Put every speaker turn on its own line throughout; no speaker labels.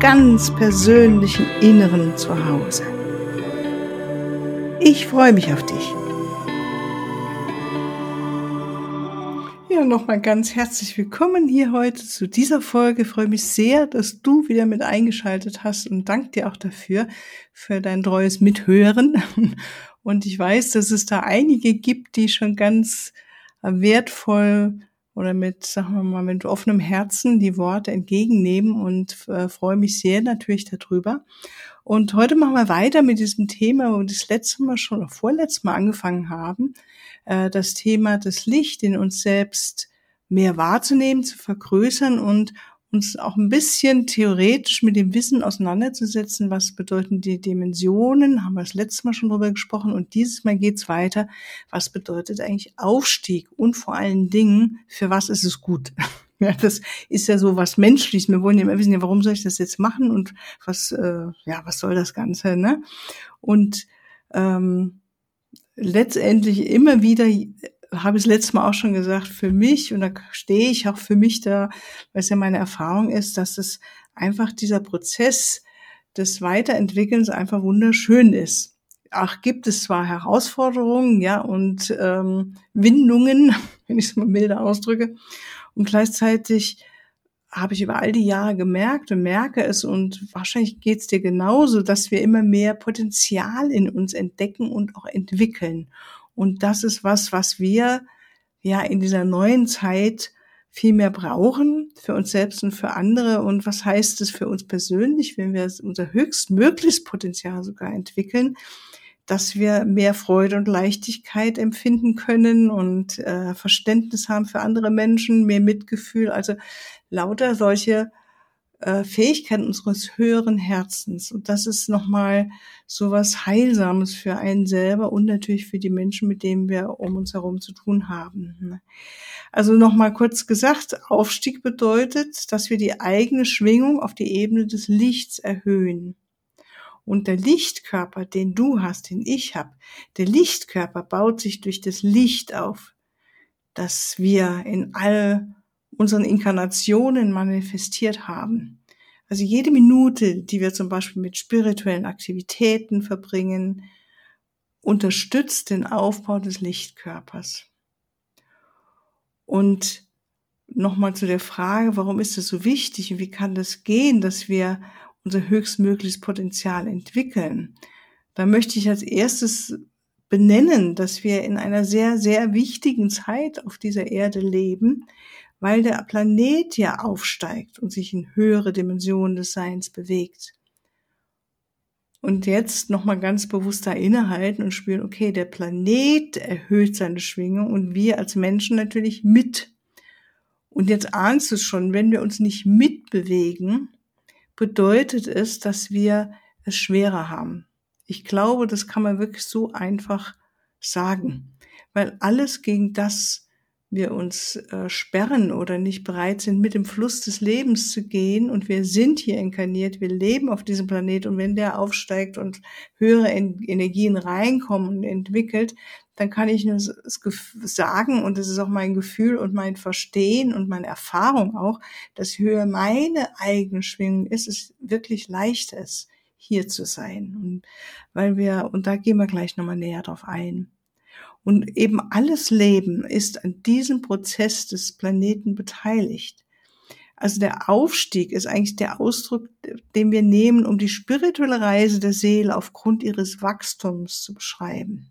ganz persönlichen Inneren zu Hause. Ich freue mich auf dich. Ja, nochmal ganz herzlich willkommen hier heute zu dieser Folge. Ich freue mich sehr, dass du wieder mit eingeschaltet hast und danke dir auch dafür, für dein treues Mithören. Und ich weiß, dass es da einige gibt, die schon ganz wertvoll oder mit, sagen wir mal, mit offenem Herzen die Worte entgegennehmen und äh, freue mich sehr natürlich darüber. Und heute machen wir weiter mit diesem Thema, wo wir das letzte Mal schon oder vorletztes Mal angefangen haben, äh, das Thema das Licht in uns selbst mehr wahrzunehmen, zu vergrößern und uns auch ein bisschen theoretisch mit dem Wissen auseinanderzusetzen, was bedeuten die Dimensionen, haben wir das letzte Mal schon drüber gesprochen und dieses Mal geht's weiter, was bedeutet eigentlich Aufstieg und vor allen Dingen, für was ist es gut? Ja, das ist ja so was Menschliches. Wir wollen ja immer wissen, ja, warum soll ich das jetzt machen und was, äh, ja, was soll das Ganze, ne? Und ähm, letztendlich immer wieder habe ich das letzte Mal auch schon gesagt, für mich, und da stehe ich auch für mich da, weil es ja meine Erfahrung ist, dass es einfach dieser Prozess des Weiterentwickelns einfach wunderschön ist. Ach, gibt es zwar Herausforderungen, ja, und ähm, Windungen, wenn ich es mal milder ausdrücke, und gleichzeitig habe ich über all die Jahre gemerkt und merke es und wahrscheinlich geht es dir genauso, dass wir immer mehr Potenzial in uns entdecken und auch entwickeln. Und das ist was, was wir ja in dieser neuen Zeit viel mehr brauchen für uns selbst und für andere. Und was heißt es für uns persönlich, wenn wir unser höchstmögliches Potenzial sogar entwickeln, dass wir mehr Freude und Leichtigkeit empfinden können und äh, Verständnis haben für andere Menschen, mehr Mitgefühl. Also lauter solche äh, Fähigkeiten unseres höheren Herzens. Und das ist nochmal so was Heilsames für einen selber und natürlich für die Menschen, mit denen wir um uns herum zu tun haben. Also nochmal kurz gesagt, Aufstieg bedeutet, dass wir die eigene Schwingung auf die Ebene des Lichts erhöhen. Und der Lichtkörper, den du hast, den ich habe, der Lichtkörper baut sich durch das Licht auf, das wir in all unseren Inkarnationen manifestiert haben. Also jede Minute, die wir zum Beispiel mit spirituellen Aktivitäten verbringen, unterstützt den Aufbau des Lichtkörpers. Und nochmal zu der Frage, warum ist es so wichtig und wie kann das gehen, dass wir unser höchstmögliches Potenzial entwickeln? Da möchte ich als erstes benennen, dass wir in einer sehr, sehr wichtigen Zeit auf dieser Erde leben, weil der Planet ja aufsteigt und sich in höhere Dimensionen des Seins bewegt. Und jetzt nochmal ganz bewusst da innehalten und spüren, okay, der Planet erhöht seine Schwingung und wir als Menschen natürlich mit. Und jetzt ahnst du es schon, wenn wir uns nicht mitbewegen, bedeutet es, dass wir es schwerer haben. Ich glaube, das kann man wirklich so einfach sagen, weil alles gegen das wir uns äh, sperren oder nicht bereit sind, mit dem Fluss des Lebens zu gehen. Und wir sind hier inkarniert, wir leben auf diesem Planet. Und wenn der aufsteigt und höhere en Energien reinkommen und entwickelt, dann kann ich nur sagen, und das ist auch mein Gefühl und mein Verstehen und meine Erfahrung auch, dass höher meine eigene Schwingung ist, es wirklich leichter ist, hier zu sein. Und weil wir, und da gehen wir gleich nochmal näher drauf ein. Und eben alles Leben ist an diesem Prozess des Planeten beteiligt. Also der Aufstieg ist eigentlich der Ausdruck, den wir nehmen, um die spirituelle Reise der Seele aufgrund ihres Wachstums zu beschreiben.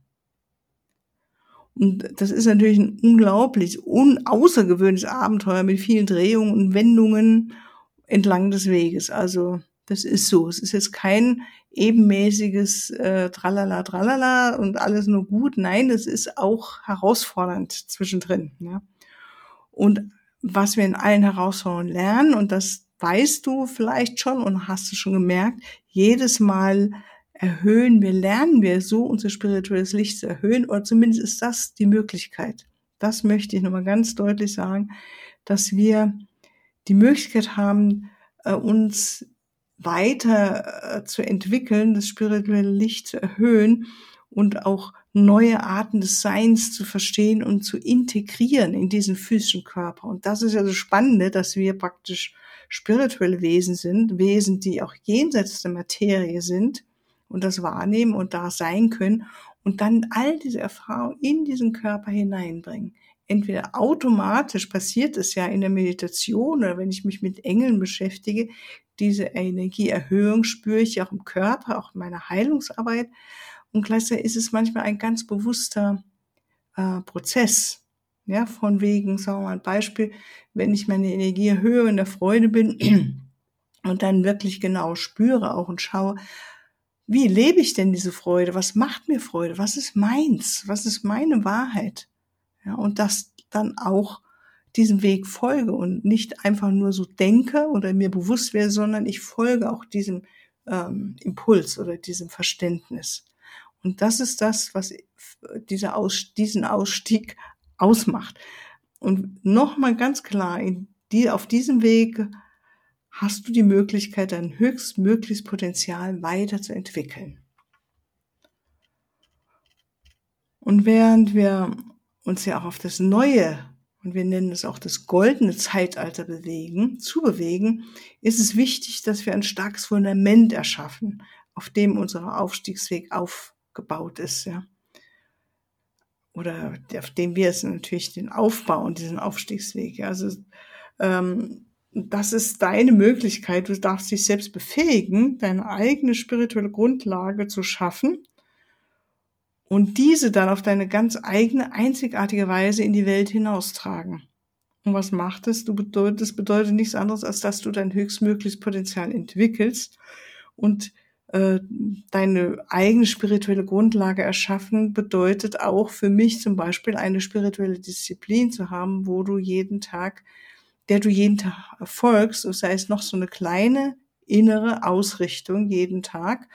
Und das ist natürlich ein unglaublich, unaußergewöhnliches Abenteuer mit vielen Drehungen und Wendungen entlang des Weges. Also das ist so. Es ist jetzt kein ebenmäßiges äh, Tralala, Tralala und alles nur gut. Nein, es ist auch herausfordernd zwischendrin. Ja. Und was wir in allen Herausforderungen lernen, und das weißt du vielleicht schon und hast es schon gemerkt, jedes Mal erhöhen wir, lernen wir so unser spirituelles Licht zu erhöhen oder zumindest ist das die Möglichkeit. Das möchte ich nochmal ganz deutlich sagen, dass wir die Möglichkeit haben, äh, uns weiter äh, zu entwickeln, das spirituelle Licht zu erhöhen und auch neue Arten des Seins zu verstehen und zu integrieren in diesen physischen Körper. Und das ist ja das Spannende, dass wir praktisch spirituelle Wesen sind, Wesen, die auch jenseits der Materie sind und das wahrnehmen und da sein können und dann all diese Erfahrungen in diesen Körper hineinbringen. Entweder automatisch passiert es ja in der Meditation oder wenn ich mich mit Engeln beschäftige, diese Energieerhöhung spüre ich auch im Körper, auch in meiner Heilungsarbeit. Und gleichzeitig ist es manchmal ein ganz bewusster äh, Prozess. Ja, von wegen, sagen wir mal ein Beispiel, wenn ich meine Energie erhöhe und der Freude bin und dann wirklich genau spüre auch und schaue, wie lebe ich denn diese Freude? Was macht mir Freude? Was ist meins? Was ist meine Wahrheit? Ja, und das dann auch diesem Weg folge und nicht einfach nur so denke oder mir bewusst werde, sondern ich folge auch diesem ähm, Impuls oder diesem Verständnis. Und das ist das, was dieser Aus, diesen Ausstieg ausmacht. Und nochmal ganz klar, die, auf diesem Weg hast du die Möglichkeit, dein höchstmögliches Potenzial weiterzuentwickeln. Und während wir uns ja auch auf das Neue, und wir nennen es auch das goldene Zeitalter bewegen, zu bewegen, ist es wichtig, dass wir ein starkes Fundament erschaffen, auf dem unser Aufstiegsweg aufgebaut ist, ja. Oder auf dem wir es natürlich den Aufbau und diesen Aufstiegsweg. Ja. Also ähm, das ist deine Möglichkeit. Du darfst dich selbst befähigen, deine eigene spirituelle Grundlage zu schaffen und diese dann auf deine ganz eigene, einzigartige Weise in die Welt hinaustragen. Und was macht es? Du bedeutet, das bedeutet nichts anderes, als dass du dein höchstmögliches Potenzial entwickelst und äh, deine eigene spirituelle Grundlage erschaffen bedeutet auch für mich zum Beispiel eine spirituelle Disziplin zu haben, wo du jeden Tag der du jeden Tag erfolgst, sei es noch so eine kleine innere Ausrichtung jeden Tag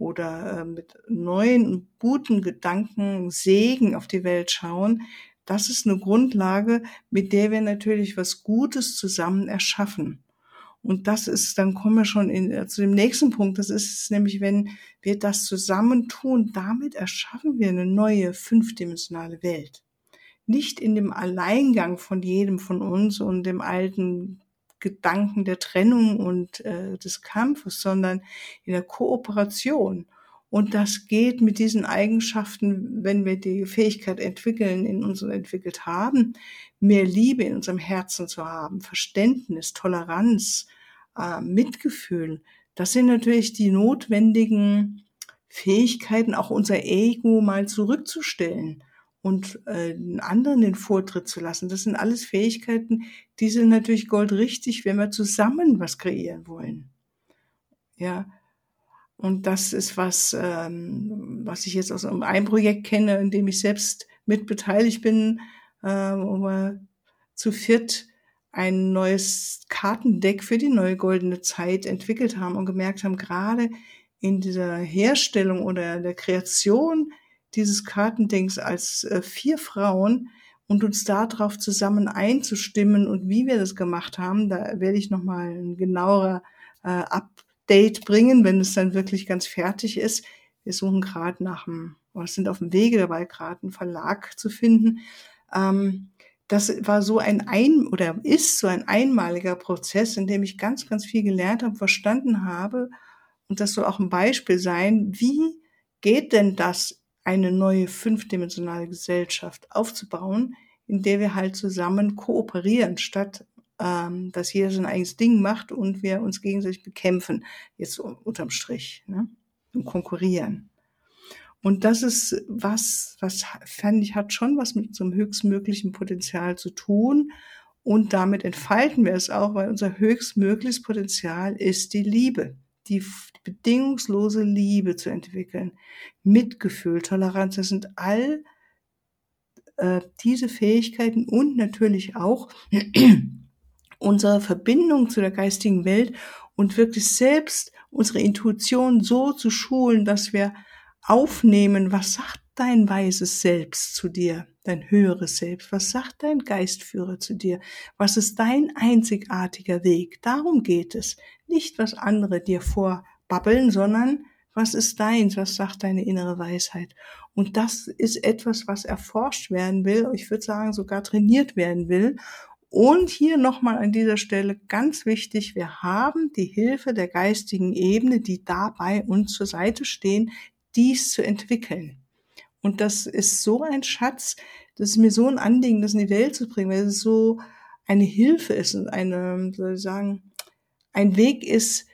oder äh, mit neuen guten Gedanken, Segen auf die Welt schauen, das ist eine Grundlage, mit der wir natürlich was Gutes zusammen erschaffen. Und das ist, dann kommen wir schon in, äh, zu dem nächsten Punkt. Das ist nämlich, wenn wir das zusammen tun, damit erschaffen wir eine neue fünfdimensionale Welt nicht in dem Alleingang von jedem von uns und dem alten Gedanken der Trennung und äh, des Kampfes, sondern in der Kooperation. Und das geht mit diesen Eigenschaften, wenn wir die Fähigkeit entwickeln, in uns entwickelt haben, mehr Liebe in unserem Herzen zu haben, Verständnis, Toleranz, äh, Mitgefühl. Das sind natürlich die notwendigen Fähigkeiten, auch unser Ego mal zurückzustellen und äh, anderen den Vortritt zu lassen. Das sind alles Fähigkeiten, die sind natürlich goldrichtig, wenn wir zusammen was kreieren wollen. Ja, und das ist was, ähm, was ich jetzt aus einem Projekt kenne, in dem ich selbst mit beteiligt bin, äh, wo wir zu viert ein neues Kartendeck für die neue goldene Zeit entwickelt haben und gemerkt haben, gerade in dieser Herstellung oder der Kreation dieses Kartendings als äh, vier Frauen und uns darauf zusammen einzustimmen und wie wir das gemacht haben, da werde ich nochmal ein genauerer äh, Update bringen, wenn es dann wirklich ganz fertig ist. Wir suchen gerade nach einem, oder sind auf dem Wege dabei, gerade einen Verlag zu finden. Ähm, das war so ein ein oder ist so ein einmaliger Prozess, in dem ich ganz, ganz viel gelernt habe, verstanden habe. Und das soll auch ein Beispiel sein, wie geht denn das eine neue fünfdimensionale Gesellschaft aufzubauen, in der wir halt zusammen kooperieren, statt ähm, dass jeder sein eigenes Ding macht und wir uns gegenseitig bekämpfen, jetzt unterm Strich, ne? und konkurrieren. Und das ist was, was fand ich, hat schon was mit unserem höchstmöglichen Potenzial zu tun. Und damit entfalten wir es auch, weil unser höchstmögliches Potenzial ist die Liebe die bedingungslose Liebe zu entwickeln, Mitgefühl, Toleranz, das sind all äh, diese Fähigkeiten und natürlich auch unsere Verbindung zu der geistigen Welt und wirklich selbst unsere Intuition so zu schulen, dass wir aufnehmen, was sagt dein weises Selbst zu dir, dein höheres Selbst, was sagt dein Geistführer zu dir, was ist dein einzigartiger Weg. Darum geht es, nicht was andere dir vorbabbeln, sondern was ist deins, was sagt deine innere Weisheit. Und das ist etwas, was erforscht werden will, ich würde sagen sogar trainiert werden will. Und hier nochmal an dieser Stelle ganz wichtig, wir haben die Hilfe der geistigen Ebene, die dabei uns zur Seite stehen, dies zu entwickeln. Und das ist so ein Schatz, das ist mir so ein Anliegen, das in die Welt zu bringen, weil es so eine Hilfe ist und eine, soll ich sagen, ein Weg ist,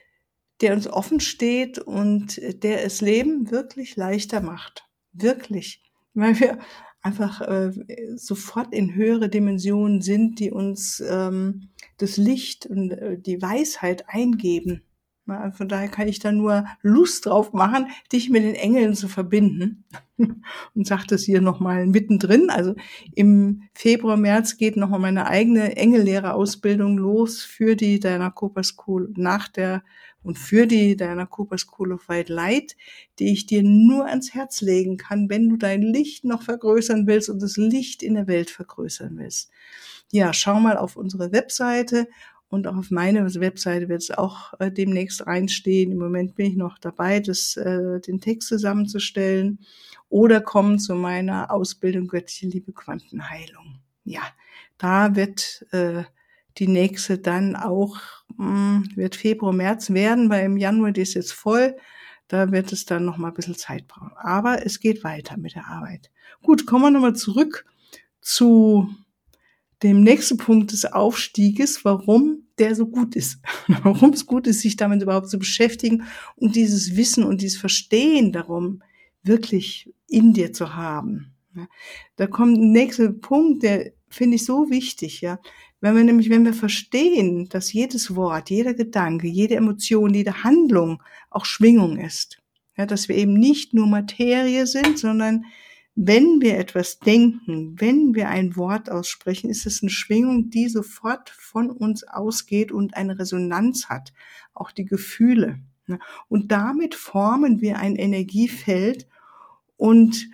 der uns offen steht und der es Leben wirklich leichter macht. Wirklich. Weil wir einfach äh, sofort in höhere Dimensionen sind, die uns ähm, das Licht und äh, die Weisheit eingeben. Von daher kann ich da nur Lust drauf machen, dich mit den Engeln zu verbinden. Und sagt es hier nochmal mittendrin. Also im Februar, März geht nochmal meine eigene Engellehrerausbildung los für die Diana Cooper School nach der und für die Diana Cooper School of White Light, die ich dir nur ans Herz legen kann, wenn du dein Licht noch vergrößern willst und das Licht in der Welt vergrößern willst. Ja, schau mal auf unsere Webseite und auch auf meine Webseite wird es auch äh, demnächst reinstehen. Im Moment bin ich noch dabei, das, äh, den Text zusammenzustellen. Oder kommen zu meiner Ausbildung Göttliche Liebe Quantenheilung. Ja, da wird äh, die nächste dann auch, mh, hm, wird Februar, März werden, weil im Januar die ist jetzt voll. Da wird es dann noch mal ein bisschen Zeit brauchen. Aber es geht weiter mit der Arbeit. Gut, kommen wir nochmal zurück zu dem nächsten Punkt des Aufstieges, warum der so gut ist. warum es gut ist, sich damit überhaupt zu beschäftigen und dieses Wissen und dieses Verstehen darum wirklich in dir zu haben. Da kommt ein nächster Punkt, der finde ich so wichtig, ja. Wenn wir nämlich, wenn wir verstehen, dass jedes Wort, jeder Gedanke, jede Emotion, jede Handlung auch Schwingung ist, ja, dass wir eben nicht nur Materie sind, sondern wenn wir etwas denken, wenn wir ein Wort aussprechen, ist es eine Schwingung, die sofort von uns ausgeht und eine Resonanz hat, auch die Gefühle. Ne? Und damit formen wir ein Energiefeld und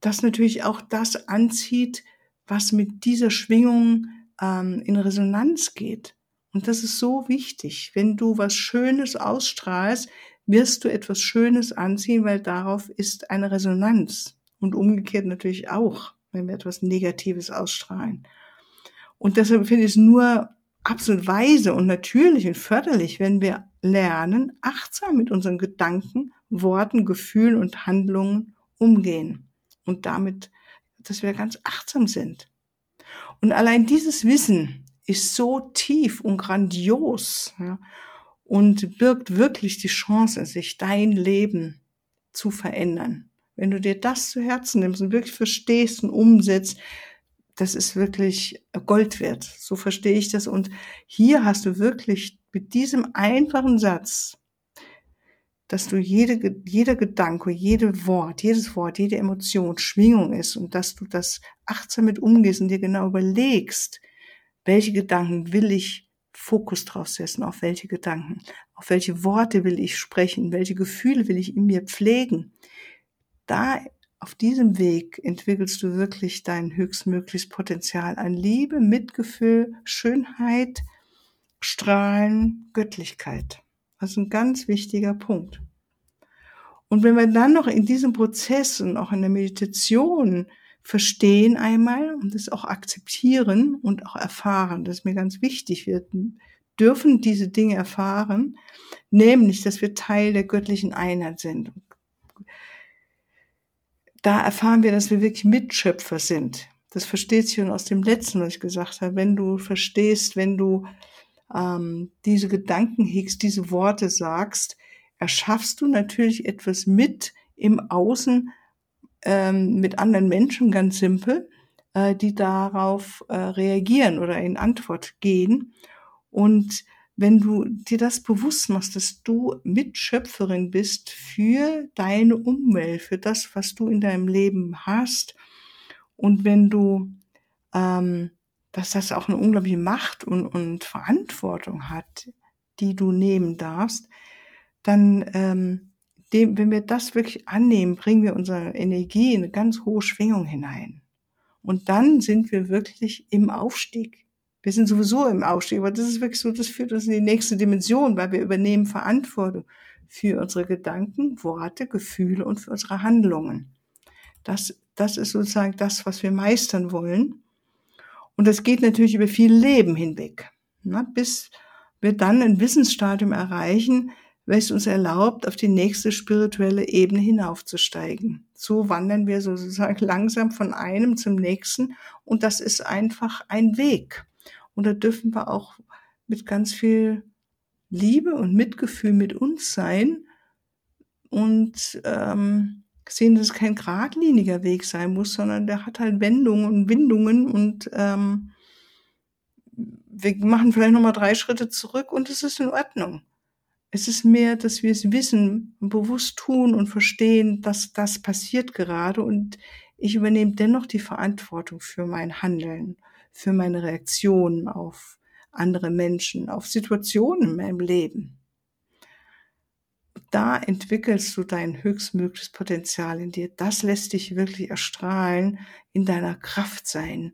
das natürlich auch das anzieht, was mit dieser Schwingung ähm, in Resonanz geht. Und das ist so wichtig. Wenn du was Schönes ausstrahlst, wirst du etwas Schönes anziehen, weil darauf ist eine Resonanz. Und umgekehrt natürlich auch, wenn wir etwas Negatives ausstrahlen. Und deshalb finde ich es nur absolut weise und natürlich und förderlich, wenn wir lernen, achtsam mit unseren Gedanken, Worten, Gefühlen und Handlungen umgehen. Und damit, dass wir ganz achtsam sind. Und allein dieses Wissen ist so tief und grandios ja, und birgt wirklich die Chance, sich dein Leben zu verändern. Wenn du dir das zu Herzen nimmst und wirklich verstehst und umsetzt, das ist wirklich Gold wert. So verstehe ich das. Und hier hast du wirklich mit diesem einfachen Satz, dass du jede, jeder Gedanke, jede Wort, jedes Wort, jede Emotion Schwingung ist und dass du das achtsam mit umgehst und dir genau überlegst, welche Gedanken will ich Fokus drauf setzen, auf welche Gedanken, auf welche Worte will ich sprechen, welche Gefühle will ich in mir pflegen, da auf diesem Weg entwickelst du wirklich dein höchstmögliches Potenzial an Liebe, Mitgefühl, Schönheit, Strahlen, Göttlichkeit. Das ist ein ganz wichtiger Punkt. Und wenn wir dann noch in diesem Prozess und auch in der Meditation verstehen einmal und das auch akzeptieren und auch erfahren, das ist mir ganz wichtig, wir dürfen diese Dinge erfahren, nämlich, dass wir Teil der göttlichen Einheit sind da erfahren wir, dass wir wirklich Mitschöpfer sind. Das versteht sich schon aus dem letzten, was ich gesagt habe. Wenn du verstehst, wenn du ähm, diese Gedanken hegst, diese Worte sagst, erschaffst du natürlich etwas mit im Außen ähm, mit anderen Menschen, ganz simpel, äh, die darauf äh, reagieren oder in Antwort gehen. Und wenn du dir das bewusst machst, dass du Mitschöpferin bist für deine Umwelt, für das, was du in deinem Leben hast, und wenn du ähm, dass das auch eine unglaubliche Macht und, und Verantwortung hat, die du nehmen darfst, dann, ähm, dem, wenn wir das wirklich annehmen, bringen wir unsere Energie in eine ganz hohe Schwingung hinein. Und dann sind wir wirklich im Aufstieg. Wir sind sowieso im Aufstieg, aber das ist wirklich so, das führt uns in die nächste Dimension, weil wir übernehmen Verantwortung für unsere Gedanken, Worte, Gefühle und für unsere Handlungen. Das, das ist sozusagen das, was wir meistern wollen. Und das geht natürlich über viel Leben hinweg, ne, bis wir dann ein Wissensstadium erreichen, welches uns erlaubt, auf die nächste spirituelle Ebene hinaufzusteigen. So wandern wir sozusagen langsam von einem zum nächsten und das ist einfach ein Weg. Und da dürfen wir auch mit ganz viel Liebe und Mitgefühl mit uns sein und ähm, sehen, dass es kein geradliniger Weg sein muss, sondern der hat halt Wendungen und Windungen und ähm, wir machen vielleicht nochmal drei Schritte zurück und es ist in Ordnung. Es ist mehr, dass wir es wissen und bewusst tun und verstehen, dass das passiert gerade und ich übernehme dennoch die Verantwortung für mein Handeln, für meine Reaktionen auf andere Menschen, auf Situationen in meinem Leben da entwickelst du dein höchstmögliches Potenzial in dir. Das lässt dich wirklich erstrahlen, in deiner Kraft sein,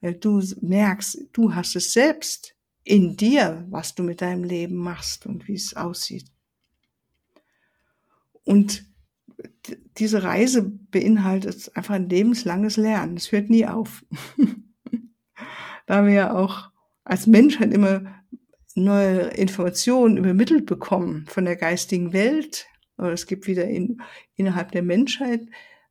weil du merkst, du hast es selbst in dir, was du mit deinem Leben machst und wie es aussieht. Und diese Reise beinhaltet einfach ein lebenslanges Lernen. Es hört nie auf. da wir ja auch als Menschheit immer neue Informationen übermittelt bekommen von der geistigen Welt. Oder es gibt wieder in, innerhalb der Menschheit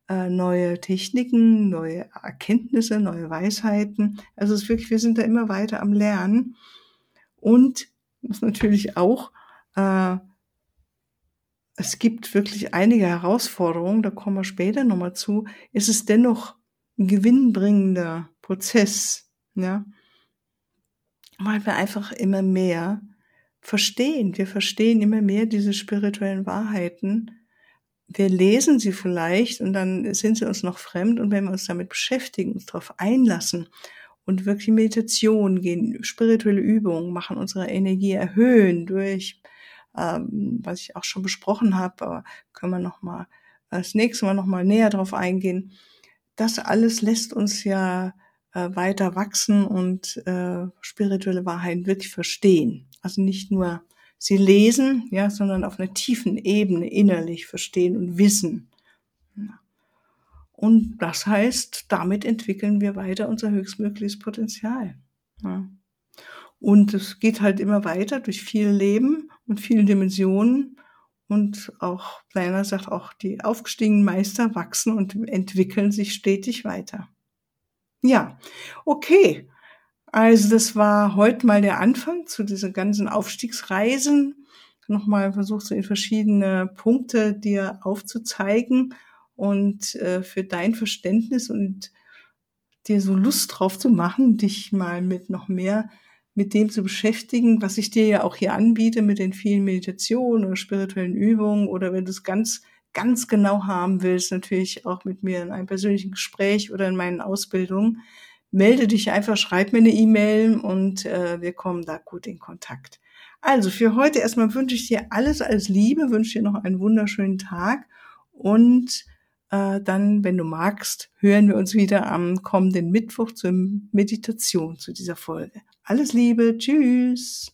äh, neue Techniken, neue Erkenntnisse, neue Weisheiten. Also es ist wirklich, wir sind da immer weiter am Lernen. Und was natürlich auch, äh, es gibt wirklich einige Herausforderungen, da kommen wir später nochmal zu, ist es dennoch ein gewinnbringender Prozess. Ja, weil wir einfach immer mehr verstehen. Wir verstehen immer mehr diese spirituellen Wahrheiten. Wir lesen sie vielleicht und dann sind sie uns noch fremd und wenn wir uns damit beschäftigen, uns darauf einlassen und wirklich Meditation gehen, spirituelle Übungen machen, unsere Energie erhöhen durch, ähm, was ich auch schon besprochen habe, aber können wir noch mal das nächste Mal noch mal näher darauf eingehen. Das alles lässt uns ja äh, weiter wachsen und äh, spirituelle Wahrheiten wirklich verstehen. Also nicht nur sie lesen, ja, sondern auf einer tiefen Ebene innerlich verstehen und wissen. Und das heißt, damit entwickeln wir weiter unser höchstmögliches Potenzial. Ja. Und es geht halt immer weiter durch viel Leben und viele Dimensionen. Und auch Planer sagt auch, die aufgestiegenen Meister wachsen und entwickeln sich stetig weiter. Ja, okay. Also das war heute mal der Anfang zu dieser ganzen Aufstiegsreisen. Nochmal versucht so in verschiedene Punkte dir aufzuzeigen und äh, für dein Verständnis und dir so Lust drauf zu machen, dich mal mit noch mehr mit dem zu beschäftigen, was ich dir ja auch hier anbiete, mit den vielen Meditationen oder spirituellen Übungen oder wenn du es ganz ganz genau haben willst, natürlich auch mit mir in einem persönlichen Gespräch oder in meinen Ausbildungen, melde dich einfach, schreib mir eine E-Mail und äh, wir kommen da gut in Kontakt. Also für heute erstmal wünsche ich dir alles als Liebe, wünsche dir noch einen wunderschönen Tag und äh, dann, wenn du magst, hören wir uns wieder am kommenden Mittwoch zur Meditation zu dieser Folge. Alles Liebe, tschüss.